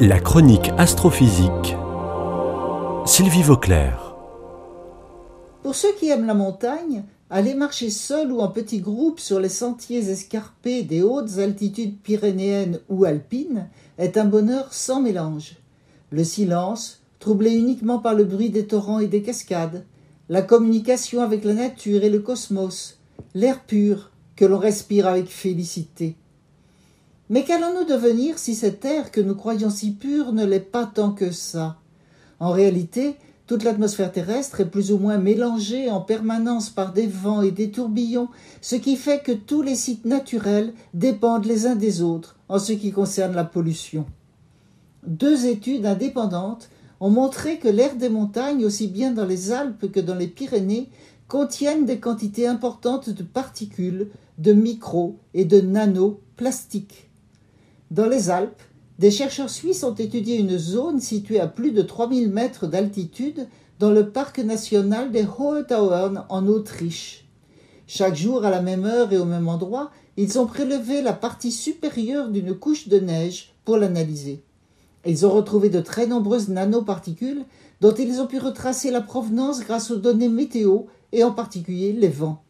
La chronique astrophysique. Sylvie Vauclair. Pour ceux qui aiment la montagne, aller marcher seul ou en petit groupe sur les sentiers escarpés des hautes altitudes pyrénéennes ou alpines est un bonheur sans mélange. Le silence, troublé uniquement par le bruit des torrents et des cascades, la communication avec la nature et le cosmos, l'air pur que l'on respire avec félicité. Mais qu'allons-nous devenir si cet air que nous croyons si pur ne l'est pas tant que ça? En réalité, toute l'atmosphère terrestre est plus ou moins mélangée en permanence par des vents et des tourbillons, ce qui fait que tous les sites naturels dépendent les uns des autres en ce qui concerne la pollution. Deux études indépendantes ont montré que l'air des montagnes, aussi bien dans les Alpes que dans les Pyrénées, contiennent des quantités importantes de particules, de micro et de nanoplastiques. Dans les Alpes, des chercheurs suisses ont étudié une zone située à plus de 3000 mètres d'altitude dans le parc national des Hohe Tauern en Autriche. Chaque jour, à la même heure et au même endroit, ils ont prélevé la partie supérieure d'une couche de neige pour l'analyser. Ils ont retrouvé de très nombreuses nanoparticules dont ils ont pu retracer la provenance grâce aux données météo et en particulier les vents.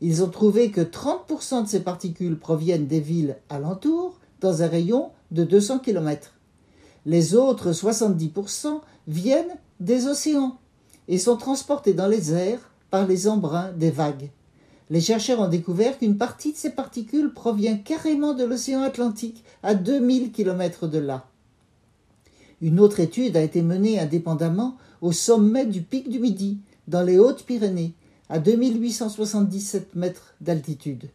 Ils ont trouvé que 30% de ces particules proviennent des villes alentours dans un rayon de 200 km. Les autres 70% viennent des océans et sont transportés dans les airs par les embruns des vagues. Les chercheurs ont découvert qu'une partie de ces particules provient carrément de l'océan Atlantique, à 2000 km de là. Une autre étude a été menée indépendamment au sommet du pic du Midi, dans les Hautes-Pyrénées, à 2877 mètres d'altitude.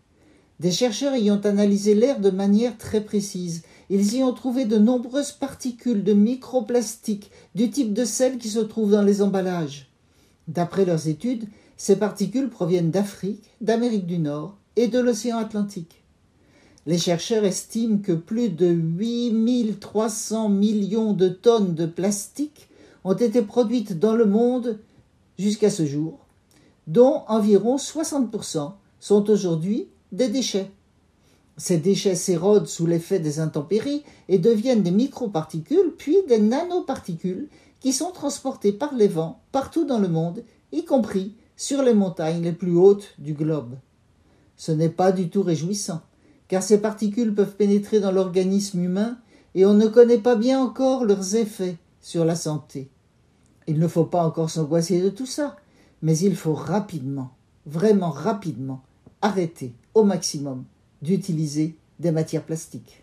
Des chercheurs y ont analysé l'air de manière très précise. Ils y ont trouvé de nombreuses particules de microplastiques du type de celles qui se trouvent dans les emballages. D'après leurs études, ces particules proviennent d'Afrique, d'Amérique du Nord et de l'océan Atlantique. Les chercheurs estiment que plus de 8300 millions de tonnes de plastique ont été produites dans le monde jusqu'à ce jour, dont environ 60% sont aujourd'hui des déchets. Ces déchets s'érodent sous l'effet des intempéries et deviennent des microparticules, puis des nanoparticules qui sont transportées par les vents partout dans le monde, y compris sur les montagnes les plus hautes du globe. Ce n'est pas du tout réjouissant, car ces particules peuvent pénétrer dans l'organisme humain et on ne connaît pas bien encore leurs effets sur la santé. Il ne faut pas encore s'angoisser de tout ça, mais il faut rapidement, vraiment rapidement, arrêter au maximum d'utiliser des matières plastiques.